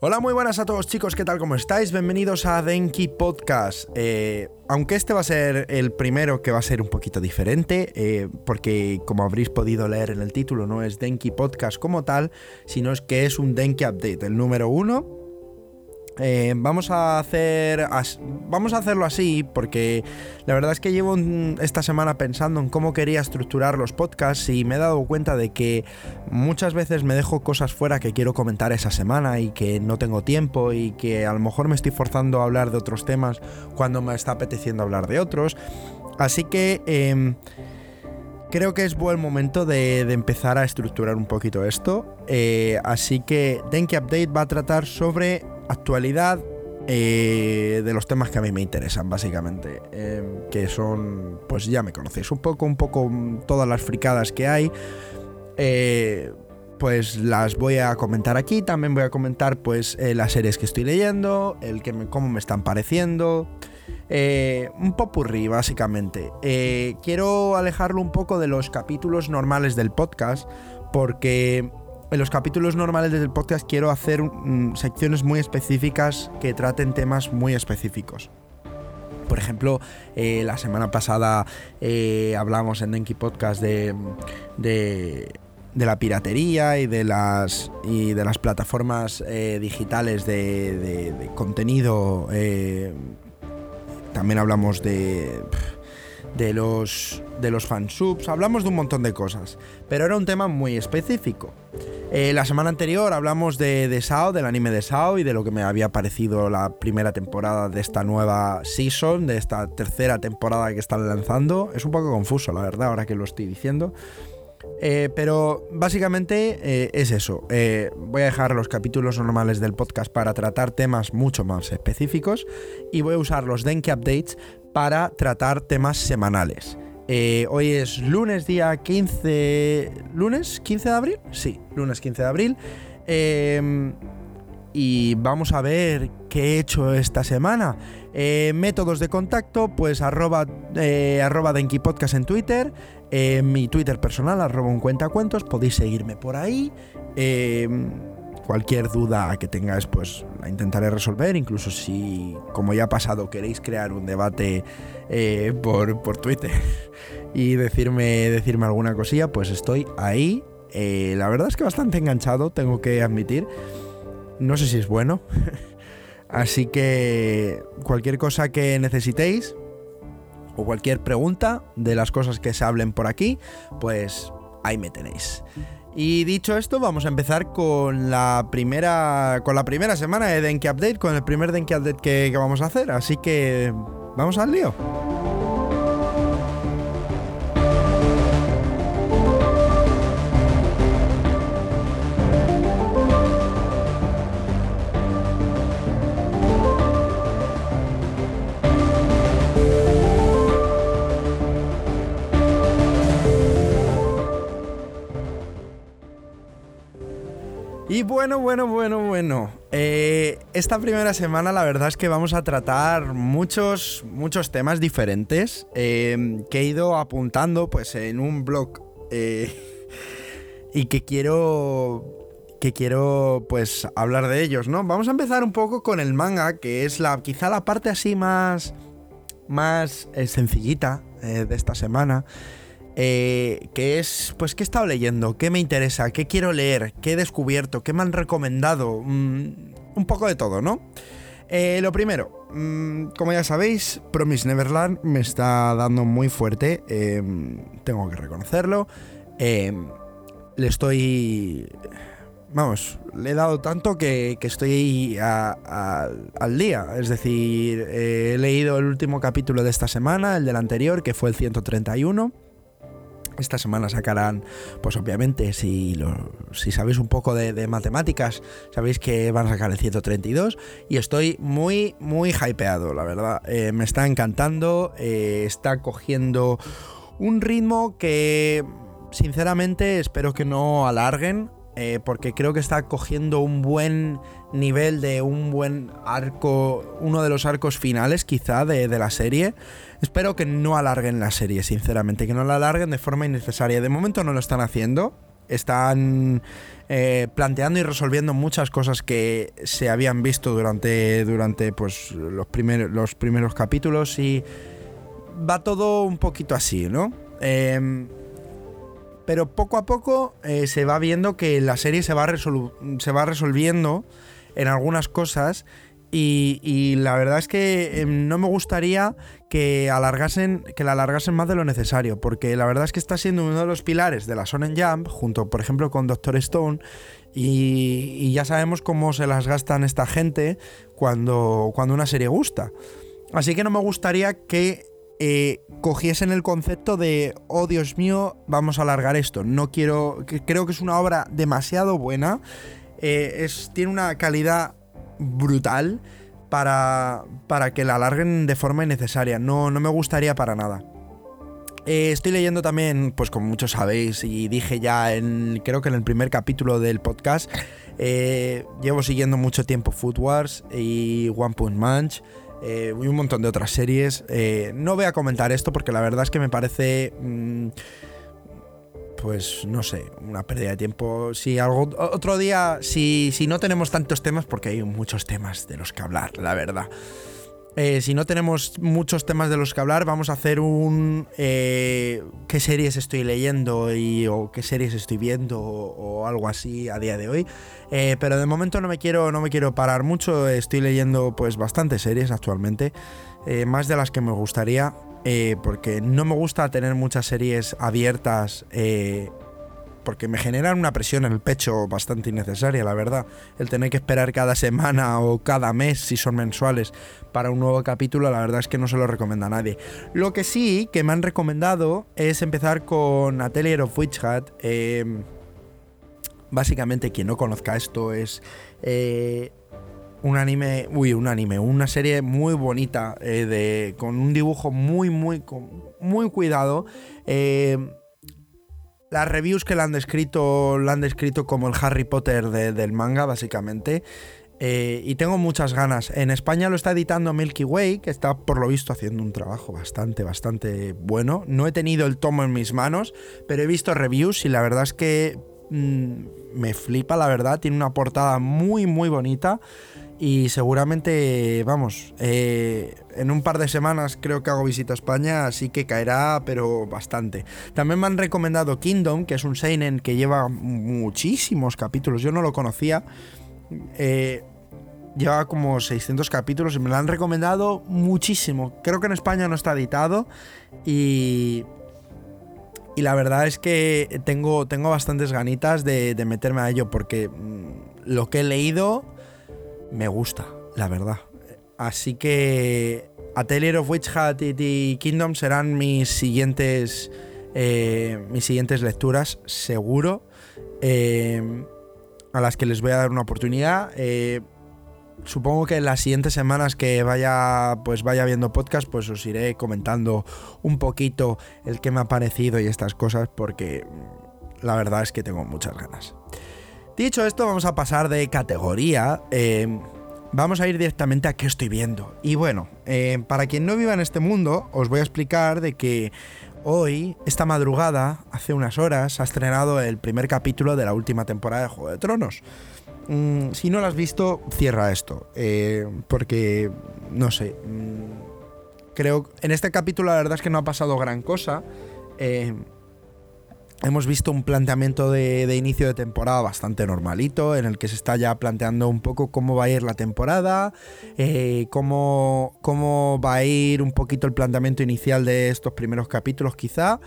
Hola, muy buenas a todos chicos, ¿qué tal? ¿Cómo estáis? Bienvenidos a Denki Podcast. Eh, aunque este va a ser el primero que va a ser un poquito diferente, eh, porque como habréis podido leer en el título, no es Denki Podcast como tal, sino es que es un Denki Update, el número uno eh, vamos a hacer. Vamos a hacerlo así porque la verdad es que llevo esta semana pensando en cómo quería estructurar los podcasts y me he dado cuenta de que muchas veces me dejo cosas fuera que quiero comentar esa semana y que no tengo tiempo y que a lo mejor me estoy forzando a hablar de otros temas cuando me está apeteciendo hablar de otros. Así que. Em, creo que es buen momento de, empezar a estructurar un poquito esto. Eh, así que Denki Update va a tratar sobre actualidad eh, de los temas que a mí me interesan, básicamente. Em, que son, pues ya me conocéis un poco, un poco todas las fricadas que hay. Eh, pues las voy a comentar aquí. También voy a comentar, pues, eh, las series que estoy leyendo, el que cómo me están pareciendo. un popurrí, básicamente. quiero alejarlo un poco de los capítulos normales del podcast, porque en los capítulos normales del podcast quiero hacer mm, secciones muy específicas que traten temas muy específicos. Por ejemplo, eh, la semana pasada eh, hablamos en Denki Podcast de, de, la piratería y de las, y de las plataformas eh, digitales de, contenido. también hablamos de de los, de los fansubs, hablamos de un montón de cosas, pero era un tema muy específico. Eh, la semana anterior hablamos de, de Sao, del anime de Sao y de lo que me había parecido la primera temporada de esta nueva season, de esta tercera temporada que están lanzando. Es un poco confuso, la verdad, ahora que lo estoy diciendo. Eh, pero básicamente eh, es eso. voy a dejar los capítulos normales del podcast para tratar temas mucho más específicos y voy a usar los Denki Updates para tratar temas semanales. Eh, hoy es lunes día 15... ¿Lunes 15 de abril? Sí, lunes 15 de abril. Em, y vamos a ver qué he hecho esta semana. Eh, métodos de contacto, pues arroba, eh, arroba Denki Podcast en Twitter, mi Twitter personal, arroba un cuentacuentos, podéis seguirme por ahí. Cualquier duda que tengáis, pues la intentaré resolver. Incluso si, como ya ha pasado, queréis crear un debate eh, por, Twitter y decirme, decirme alguna cosilla, pues estoy ahí. Eh, la verdad es que bastante enganchado, tengo que admitir. No sé si es bueno. Así que cualquier cosa que necesitéis o cualquier pregunta de las cosas que se hablen por aquí, pues ahí me tenéis. Y dicho esto, vamos a empezar con la primera, con la primera semana de Denki Update, con el primer Denki Update que, que vamos a hacer. Así que vamos al lío. Y bueno, bueno, bueno, bueno. Eh, esta primera semana la verdad es que vamos a tratar muchos, muchos temas diferentes eh, que he ido apuntando pues en un blog eh, y que quiero que quiero pues hablar de ellos, ¿no? Vamos a empezar un poco con el manga, que es la quizá la parte así más más sencillita de esta semana. Eh, que es, pues, ¿qué he estado leyendo? ¿Qué me interesa? ¿Qué quiero leer? ¿Qué he descubierto? ¿Qué me han recomendado? Mm, un poco de todo, ¿no? Eh, lo primero, mm, como ya sabéis, Promise Neverland me está dando muy fuerte, em, tengo que reconocerlo. Em, le estoy... Vamos, le he dado tanto que, estoy al día. Es decir, he leído el último capítulo de esta semana, el del anterior, que fue el 131. Esta semana sacarán, pues obviamente, si, si sabéis un poco de, matemáticas, sabéis que van a sacar el 132 y estoy muy, muy hypeado, la verdad. Eh, me está encantando, eh, está cogiendo un ritmo que, sinceramente, espero que no alarguen. Eh, porque creo que está cogiendo un buen nivel de un buen arco, uno de los arcos finales quizá de, de la serie. Espero que no alarguen la serie, sinceramente, que no la alarguen de forma innecesaria. De momento no lo están haciendo. están eh, planteando y resolviendo muchas cosas que se habían visto durante, durante pues, los, primeros, los primeros capítulos y va todo un poquito así, ¿no? Em, pero poco a poco eh, se va viendo que la serie se va, se va resolviendo en algunas cosas y, la verdad es que em, no me gustaría que alargasen que la alargasen más de lo necesario porque la verdad es que está siendo uno de los pilares de la Sonen Jump junto por ejemplo con Doctor Stone y, ya sabemos cómo se las gastan esta gente cuando, cuando una serie gusta así que no me gustaría que eh, cogiesen el concepto de, oh Dios mío, vamos a alargar esto. No quiero, creo que es una obra demasiado buena, eh, es, tiene una calidad brutal para, para que la alarguen de forma innecesaria. No, no me gustaría para nada. Eh, estoy leyendo también, pues como muchos sabéis, y dije ya en, creo que en el primer capítulo del podcast, llevo siguiendo mucho tiempo Food Wars y One Punch Man eh, y un montón de otras series. Eh, no voy a comentar esto porque la verdad es que me parece... Mm, pues no sé, una pérdida de tiempo. Si algo, otro día, si, si no tenemos tantos temas, porque hay muchos temas de los que hablar, la verdad. Eh, si no tenemos muchos temas de los que hablar, vamos a hacer un eh, qué series estoy leyendo y, o qué series estoy viendo o, algo así a día de hoy. Eh, pero de momento no me quiero, no me quiero parar mucho. Estoy leyendo pues bastantes series actualmente, más de las que me gustaría, porque no me gusta tener muchas series abiertas porque me generan una presión en el pecho bastante innecesaria, la verdad. El tener que esperar cada semana o cada mes, si son mensuales, para un nuevo capítulo, la verdad es que no se lo recomienda a nadie. Lo que sí que me han recomendado es empezar con Atelier of Witch Hat. Em, básicamente, quien no conozca esto es... Eh, un anime, uy, un anime, una serie muy bonita, eh, de, con un dibujo muy, muy, muy cuidado. Eh, las reviews que la han descrito, la han descrito como el Harry Potter del manga, básicamente. Eh, y tengo muchas ganas. En España lo está editando Milky Way, que está por lo visto haciendo un trabajo bastante, bastante bueno. No he tenido el tomo en mis manos, pero he visto reviews y la verdad es que mm, me flipa, la verdad. Tiene una portada muy, muy bonita. Y seguramente, vamos, eh, en un par de semanas creo que hago visita a España, así que caerá, pero bastante. También me han recomendado Kingdom, que es un Seinen que lleva muchísimos capítulos, yo no lo conocía. Eh, lleva como 600 capítulos y me lo han recomendado muchísimo. Creo que en España no está editado y... Y la verdad es que tengo, tengo bastantes ganitas de, meterme a ello porque mm, lo que he leído me gusta, la verdad. Así que Atelier of Witch Hat y Kingdom serán mis siguientes, eh, mis siguientes lecturas, seguro. Eh, a las que les voy a dar una oportunidad. Eh, supongo que en las siguientes semanas que vaya pues vaya viendo podcast pues os iré comentando un poquito el que me ha parecido y estas cosas porque la verdad es que tengo muchas ganas Dicho esto, vamos a pasar de categoría. Eh, vamos a ir directamente a qué estoy viendo. Y bueno, eh, para quien no viva en este mundo, os voy a explicar de que hoy, esta madrugada, hace unas horas, ha estrenado el primer capítulo de la última temporada de Juego de Tronos. Mm, si no lo has visto, cierra esto. Eh, porque, no sé, mm, creo, en este capítulo la verdad es que no ha pasado gran cosa. Hemos visto un planteamiento de, inicio de temporada bastante normalito, en el que se está ya planteando un poco cómo va a ir la temporada, eh, cómo, cómo va a ir un poquito el planteamiento inicial de estos primeros capítulos quizá,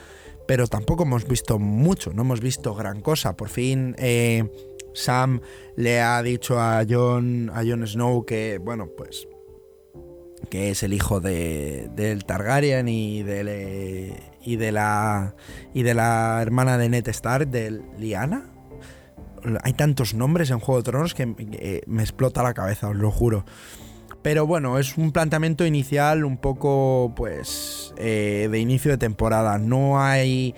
pero tampoco hemos visto mucho, no hemos visto gran cosa. Por fin eh, Sam le ha dicho a Jon, a Jon Snow que, bueno, pues que es el hijo de, del Targaryen y de, y de la y de la hermana de Ned Stark, de Liana. Hay tantos nombres en Juego de Tronos que eh, me explota la cabeza, os lo juro. Pero bueno, es un planteamiento inicial un poco, pues, eh, de inicio de temporada. No hay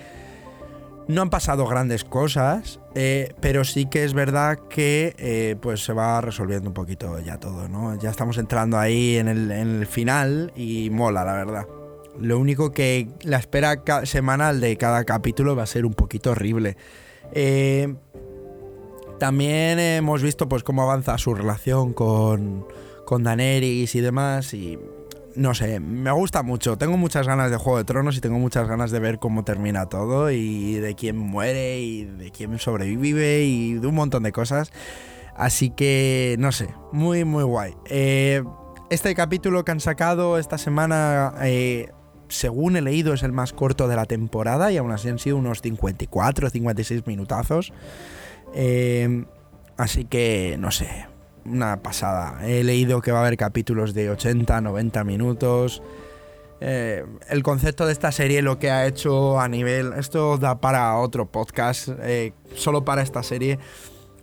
no han pasado grandes cosas, eh, pero sí que es verdad que pues se va resolviendo un poquito ya todo, ¿no? Ya estamos entrando ahí en el, final y mola, la verdad. Lo único que la espera semanal de cada capítulo va a ser un poquito horrible. Eh, también hemos visto pues cómo avanza su relación con, con Daenerys y demás y no sé, me gusta mucho. Tengo muchas ganas de Juego de Tronos y tengo muchas ganas de ver cómo termina todo y de quién muere y de quién sobrevive y de un montón de cosas. Así que, no sé, muy, muy guay. Eh, este capítulo que han sacado esta semana, eh, según he leído, es el más corto de la temporada y aún así han sido unos 54 o 56 minutazos. Eh, así que, no sé, una pasada. He leído que va a haber capítulos de 80, 90 minutos. Eh, el concepto de esta serie, lo que ha hecho a nivel. Esto da para otro podcast, eh, solo para esta serie.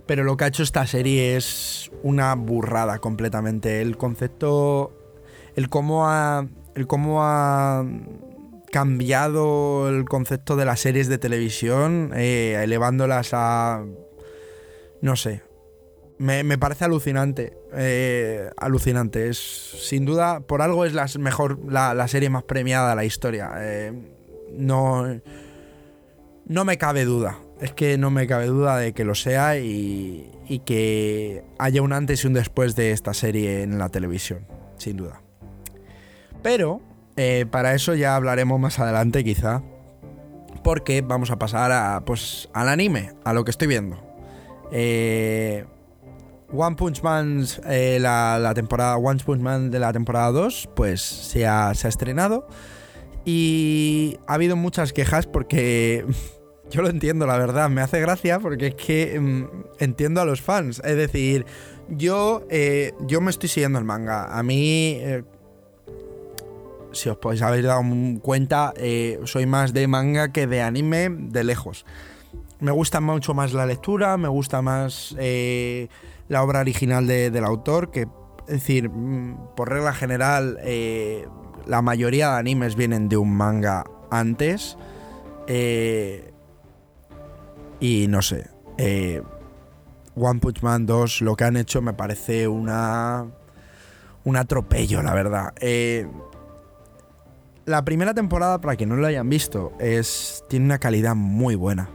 Pero lo que ha hecho esta serie es una burrada completamente. El concepto. El cómo ha. El cómo ha cambiado el concepto de las series de televisión, eh, elevándolas a. No sé, me, parece alucinante. Eh, alucinante. Es sin duda, por algo es la mejor, la, serie más premiada de la historia. Eh, no, no me cabe duda. Es que no me cabe duda de que lo sea y, y que haya un antes y un después de esta serie en la televisión. Sin duda. Pero eh, para eso ya hablaremos más adelante, quizá. Porque vamos a pasar a, pues, al anime, a lo que estoy viendo. Eh, One Punch Man, eh, la, temporada One Punch Man de la temporada 2, pues se ha, estrenado. Y ha habido muchas quejas porque yo lo entiendo, la verdad. Me hace gracia porque es que mm, entiendo a los fans. Es decir, yo, yo me estoy siguiendo el manga. A mí, si os podéis haber dado cuenta, soy más de manga que de anime de lejos. Me gusta mucho más la lectura, me gusta más la obra original del autor, que es decir, mm, por regla general, eh, la mayoría de animes vienen de un manga antes. Eh, y no sé. Eh, One Punch Man 2, lo que han hecho me parece una. Un atropello, la verdad. La primera temporada, para quien no lo hayan visto, es, tiene una calidad muy buena.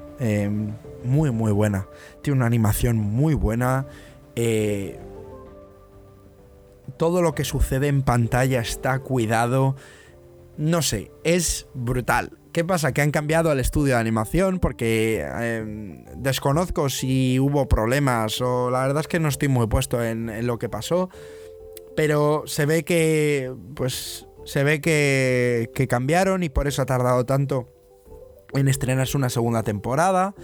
muy, muy buena. Tiene una animación muy buena. Eh, todo lo que sucede en pantalla está cuidado. No sé, es brutal. ¿Qué pasa? Que han cambiado el estudio de animación porque em, desconozco si hubo problemas o la verdad es que no estoy muy puesto en, lo que pasó. Pero se ve que, pues, se ve que, cambiaron y por eso ha tardado tanto en estrenarse una segunda temporada.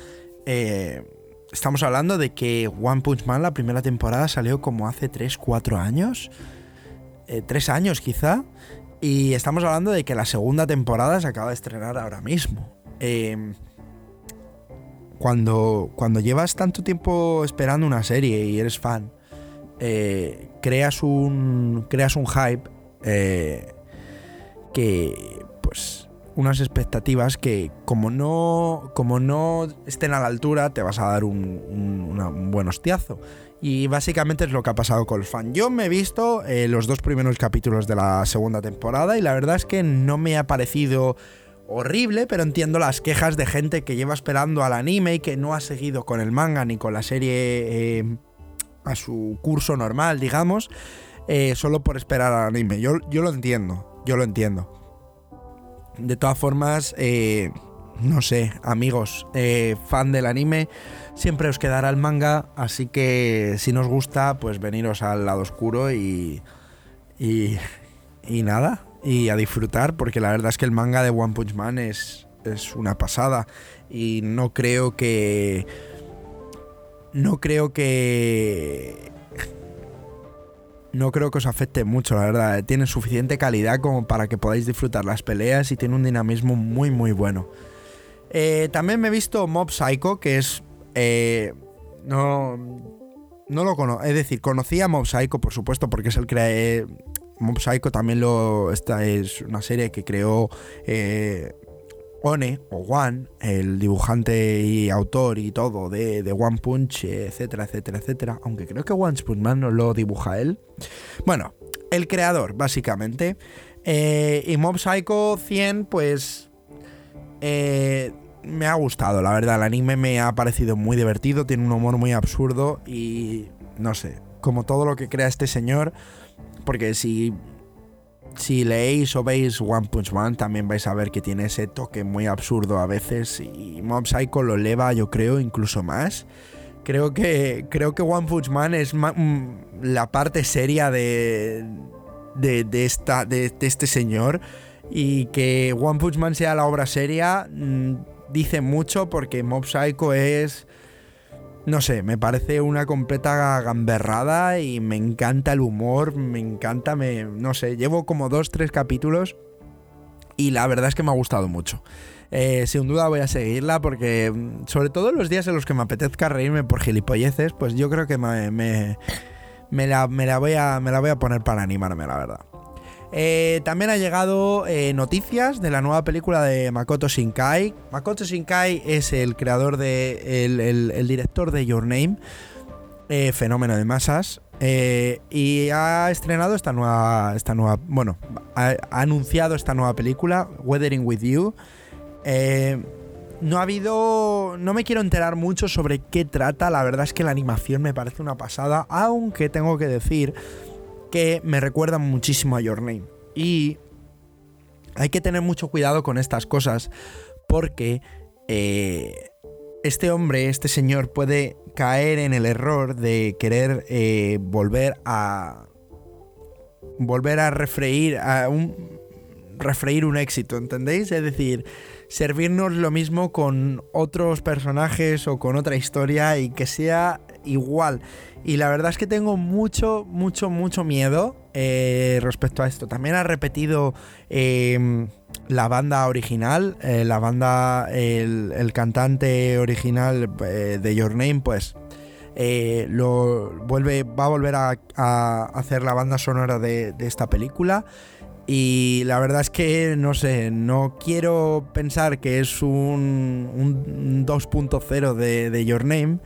Eh, estamos hablando de que One Punch Man la primera temporada salió como hace 3, 4 años. 3 eh, años quizá. Y estamos hablando de que la segunda temporada se acaba de estrenar ahora mismo. Em, cuando, cuando llevas tanto tiempo esperando una serie y eres fan, eh, creas, un, creas un hype eh, que pues unas expectativas que como no, como no estén a la altura te vas a dar un, buen hostiazo. Y básicamente es lo que ha pasado con el fan. Yo me he visto eh, los dos primeros capítulos de la segunda temporada y la verdad es que no me ha parecido horrible, pero entiendo las quejas de gente que lleva esperando al anime y que no ha seguido con el manga ni con la serie eh, a su curso normal, digamos, eh, solo por esperar al anime. Yo, yo lo entiendo, yo lo entiendo. De todas formas, eh, no sé, amigos, eh, fan del anime, siempre os quedará el manga, así que si nos gusta, pues veniros al lado oscuro y, y, y nada, y a disfrutar, porque la verdad es que el manga de One Punch Man es, es una pasada y no creo que... No creo que no creo que os afecte mucho, la verdad. Tiene suficiente calidad como para que podáis disfrutar las peleas y tiene un dinamismo muy, muy bueno. Eh, también me he visto Mob Psycho, que es. Eh, no. No lo conozco. Es decir, conocía Mob Psycho, por supuesto, porque es el que. Mob Psycho también lo. Esta es una serie que creó. Eh, One o One, el dibujante y autor y todo de, One Punch, etcétera, etcétera, etcétera. Aunque creo que One Punch Man no lo dibuja él. Bueno, el creador, básicamente. Eh, y Mob Psycho 100, pues. Eh, me ha gustado, la verdad. El anime me ha parecido muy divertido, tiene un humor muy absurdo y no sé, como todo lo que crea este señor, porque si si leéis o veis One Punch Man, también vais a ver que tiene ese toque muy absurdo a veces y Mob Psycho lo eleva, yo creo, incluso más. Creo que, creo que One Punch Man es mm, la parte seria de, de, esta, de, este señor y que One Punch Man sea la obra seria mm, dice mucho porque Mob Psycho es no sé, me parece una completa gamberrada y me encanta el humor, me encanta, me, no sé, llevo como dos, tres capítulos y la verdad es que me ha gustado mucho. Eh, sin duda voy a seguirla porque, mm, sobre todo los días en los que me apetezca reírme por gilipolleces, pues yo creo que me, me, la, voy a, me la voy a poner para animarme, la verdad. Eh, también ha llegado eh, noticias de la nueva película de Makoto Shinkai. Makoto Shinkai es el creador de. el, director de Your Name. Eh, fenómeno de masas. y ha estrenado esta nueva. Esta nueva. Bueno, ha, anunciado esta nueva película, Weathering with You. no ha habido. No me quiero enterar mucho sobre qué trata. La verdad es que la animación me parece una pasada. Aunque tengo que decir que me recuerdan muchísimo a Your Name. Y hay que tener mucho cuidado con estas cosas porque eh, este hombre, este señor puede caer en el error de querer eh, volver a volver a refreír a un refreír un éxito, ¿entendéis? Es decir, servirnos lo mismo con otros personajes o con otra historia y que sea igual. Y la verdad es que tengo mucho, mucho, mucho miedo eh, respecto a esto. También ha repetido em, la banda original, eh, la banda, el, cantante original eh, de Your Name, pues lo vuelve, va a volver a, hacer la banda sonora de, esta película. Y la verdad es que, no sé, no quiero pensar que es un, un 2.0 de, de Your Name,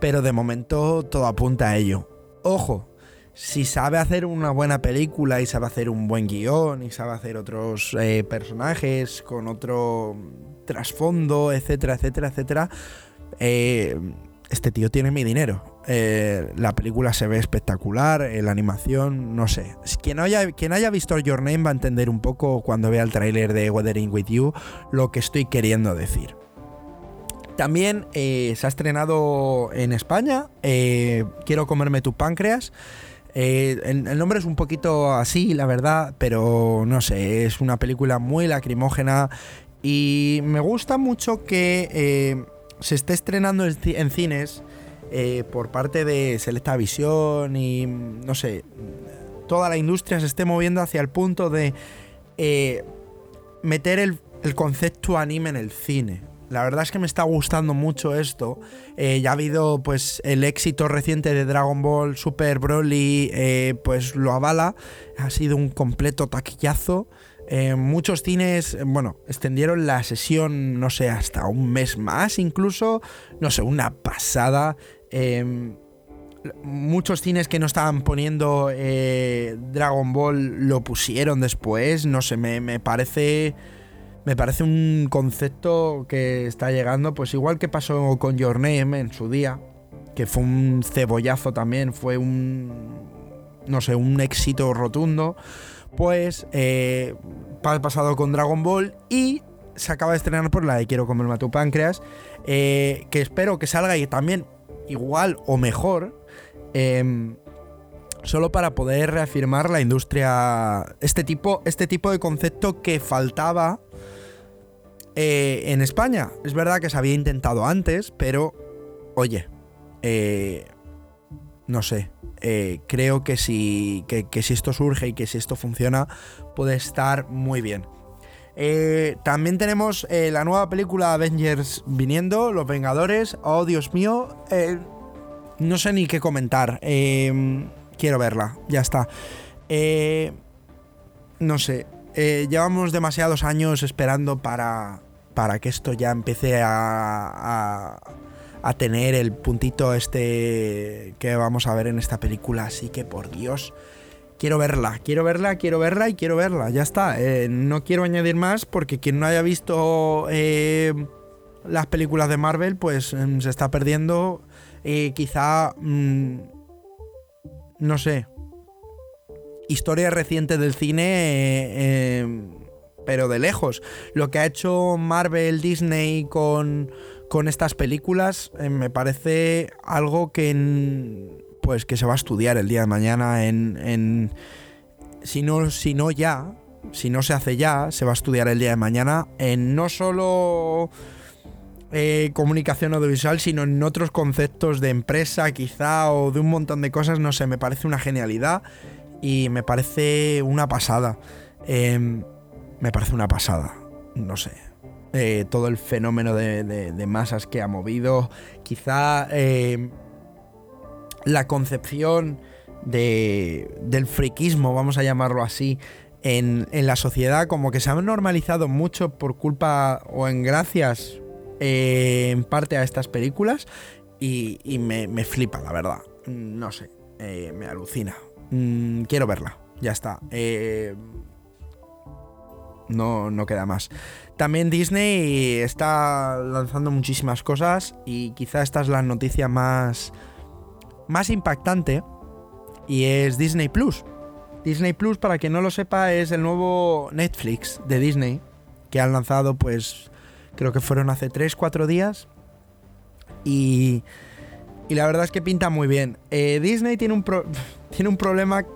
pero de momento todo apunta a ello. Ojo, si sabe hacer una buena película y sabe hacer un buen guion y sabe hacer otros eh, personajes con otro trasfondo, etcétera, etcétera, etcétera, eh, este tío tiene mi dinero. Eh, la película se ve espectacular, la animación, no sé. Quien haya, quien haya visto Your Name va a entender un poco cuando vea el tráiler de Weathering With You lo que estoy queriendo decir. También eh, se ha estrenado en España, eh, Quiero comerme tu páncreas. Eh, el, nombre es un poquito así, la verdad, pero no sé, es una película muy lacrimógena y me gusta mucho que se esté estrenando en, cines por parte de Selecta Visión y no sé, toda la industria se esté moviendo hacia el punto de meter el concepto anime en el cine. La verdad es que me está gustando mucho esto. Eh, ya ha habido pues el éxito reciente de Dragon Ball Super Broly, eh, pues lo avala. Ha sido un completo taquillazo. Eh, muchos cines, bueno, extendieron la sesión, no sé, hasta un mes más incluso. No sé, una pasada. muchos cines que no estaban poniendo Dragon Ball lo pusieron después. No sé, me parece me parece un concepto que está llegando, pues igual que pasó con Your Name en su día, que fue un cebollazo también, fue un, no sé, un éxito rotundo, pues eh, ha pasado con Dragon Ball y se acaba de estrenar por la de Quiero comerme a tu páncreas, eh, que espero que salga y también igual o mejor. Em, solo para poder reafirmar la industria, este tipo, este tipo de concepto que faltaba eh, en España, es verdad que se había intentado antes, pero, oye, eh, no sé, eh, creo que si, que, si esto surge y que si esto funciona, puede estar muy bien. también tenemos la nueva película Avengers viniendo, Los Vengadores. Oh, Dios mío. no sé ni qué comentar. quiero verla, ya está. no sé. llevamos demasiados años esperando para, para que esto ya empiece a, a, tener el puntito este que vamos a ver en esta película. Así que por Dios, quiero verla, quiero verla, quiero verla y quiero verla. Ya está. Eh, no quiero añadir más porque quien no haya visto eh, las películas de Marvel, pues em, se está perdiendo eh, quizá, mm, no sé, historia reciente del cine, em, pero de lejos. Lo que ha hecho Marvel, Disney con, con estas películas eh, me parece algo que, pues, que se va a estudiar el día de mañana en... en si no, si no ya, si no se hace ya, se va a estudiar el día de mañana en no solo eh, comunicación audiovisual, sino en otros conceptos de empresa quizá o de un montón de cosas, no sé, me parece una genialidad y me parece una pasada. Em, me parece una pasada, no sé. Eh, todo el fenómeno de, masas que ha movido, quizá em, la concepción del friquismo, vamos a llamarlo así, en, la sociedad como que se ha normalizado mucho por culpa o en gracias eh, en parte a estas películas y, me, flipa, la verdad. No sé, eh, me alucina. Mm, quiero verla, ya está. Eh, no, no queda más. También Disney está lanzando muchísimas cosas y quizá esta es la noticia más, más impactante y es Disney Plus. Disney Plus, para quien no lo sepa, es el nuevo Netflix de Disney que han lanzado, pues creo que fueron hace 3-4 días. Y, y, la verdad es que pinta muy bien. Eh, Disney tiene un, tiene un problema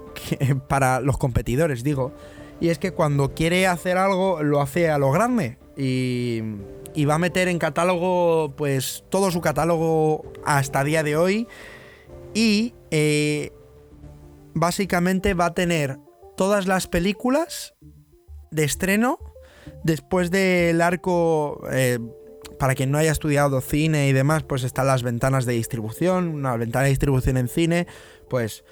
para los competidores, digo. Y es que cuando quiere hacer algo, lo hace a lo grande. Y, va a meter en catálogo, pues, todo su catálogo hasta día de hoy. Y eh, básicamente va a tener todas las películas de estreno después del arco... Eh, para quien no haya estudiado cine y demás, pues están las ventanas de distribución. Una ventana de distribución en cine, pues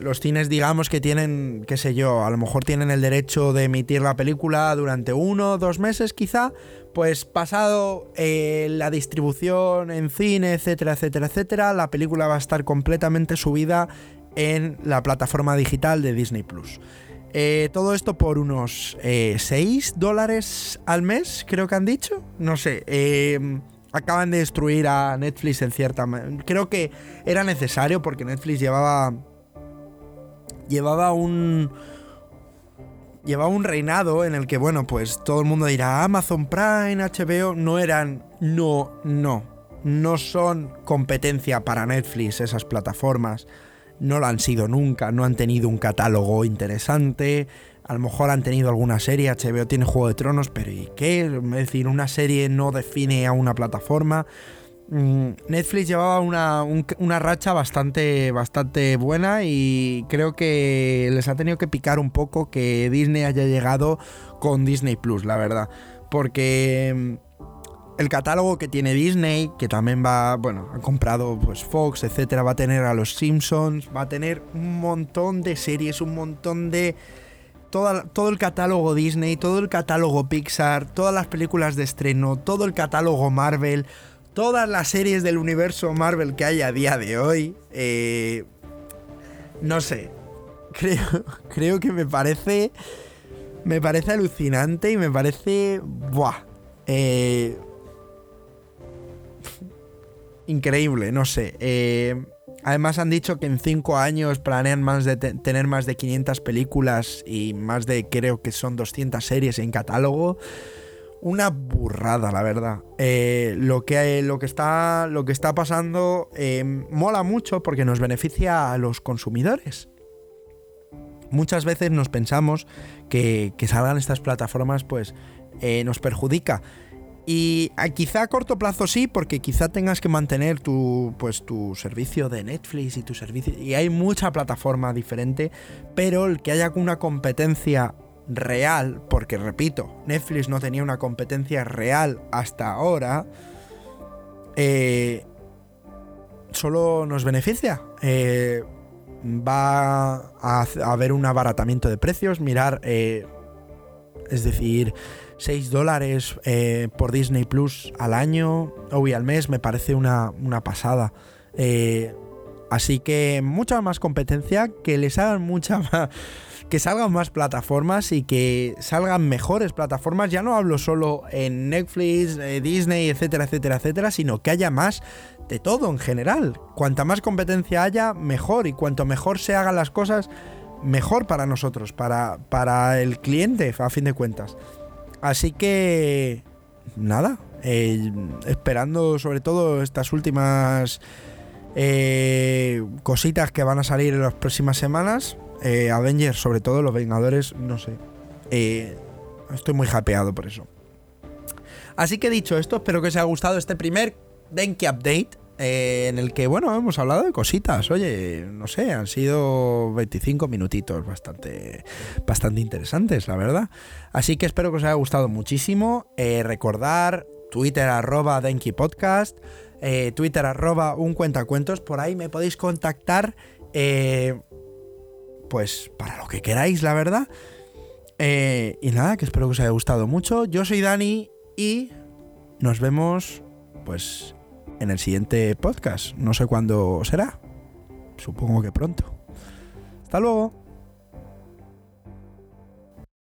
los cines digamos que tienen, qué sé yo, a lo mejor tienen el derecho de emitir la película durante uno o dos meses quizá, pues pasado eh, la distribución en cine, etcétera, etcétera, etcétera, la película va a estar completamente subida en la plataforma digital de Disney Plus. Eh, todo esto por unos 6 eh, dólares al mes, creo que han dicho. No sé. Eh, acaban de destruir a Netflix en cierta manera. Creo que era necesario porque Netflix llevaba. Llevaba un. Llevaba un reinado en el que, bueno, pues todo el mundo dirá Amazon Prime, HBO, no eran. No, no. No son competencia para Netflix esas plataformas no lo han sido nunca, no han tenido un catálogo interesante, a lo mejor han tenido alguna serie, HBO tiene Juego de Tronos, pero ¿y qué? Es decir, una serie no define a una plataforma. Mm, Netflix llevaba una, racha bastante, bastante buena y creo que les ha tenido que picar un poco que Disney haya llegado con Disney Plus, la verdad. Porque el catálogo que tiene Disney, que también va, bueno, ha comprado pues Fox, etcétera, va a tener a los Simpsons, va a tener un montón de series, un montón de todo el catálogo Disney, todo el catálogo Pixar, todas las películas de estreno, todo el catálogo Marvel, todas las series del universo Marvel que hay a día de hoy. Eh, no sé, creo, creo que me parece, me parece alucinante y me parece, buah. Eh, increíble, no sé. Eh, además han dicho que en 5 años planean más de tener más de 500 películas y más de creo que son 200 series en catálogo. Una burrada, la verdad. Eh, lo, que, lo, que está, lo que está pasando eh, mola mucho porque nos beneficia a los consumidores. Muchas veces nos pensamos que, que salgan estas plataformas pues nos perjudica. Y quizá a corto plazo sí, porque quizá tengas que mantener tu, pues, tu servicio de Netflix y tu servicio. Y hay mucha plataforma diferente, pero el que haya una competencia real, porque repito, Netflix no tenía una competencia real hasta ahora, eh, solo nos beneficia. Eh, va a, haber un abaratamiento de precios, mirar, eh, es decir, 6 dólares por Disney Plus al año o al mes me parece una, pasada. Eh, Así que mucha más competencia, que les hagan mucha más, que salgan más plataformas y que salgan mejores plataformas. Ya no hablo solo en Netflix, eh, Disney, etcétera, etcétera, etcétera, sino que haya más de todo en general. Cuanta más competencia haya, mejor. Y cuanto mejor se hagan las cosas, mejor para nosotros, para, para el cliente, a fin de cuentas. Así que, nada, eh, esperando sobre todo estas últimas eh, cositas que van a salir en las próximas semanas. Eh, Avengers, sobre todo, los Vengadores, no sé. estoy muy hypeado por eso. Así que dicho esto, espero que os haya gustado este primer Denki Update. en el que, bueno, hemos hablado de cositas. Oye, no sé, han sido 25 minutitos bastante, bastante interesantes, la verdad. Así que espero que os haya gustado muchísimo. recordar Twitter arroba Denki Podcast, eh, Twitter arroba un cuentacuentos, por ahí me podéis contactar, eh, pues para lo que queráis, la verdad. Eh, y nada, que espero que os haya gustado mucho. Yo soy Dani y nos vemos, pues, en el siguiente podcast. No sé cuándo será. Supongo que pronto. Hasta luego.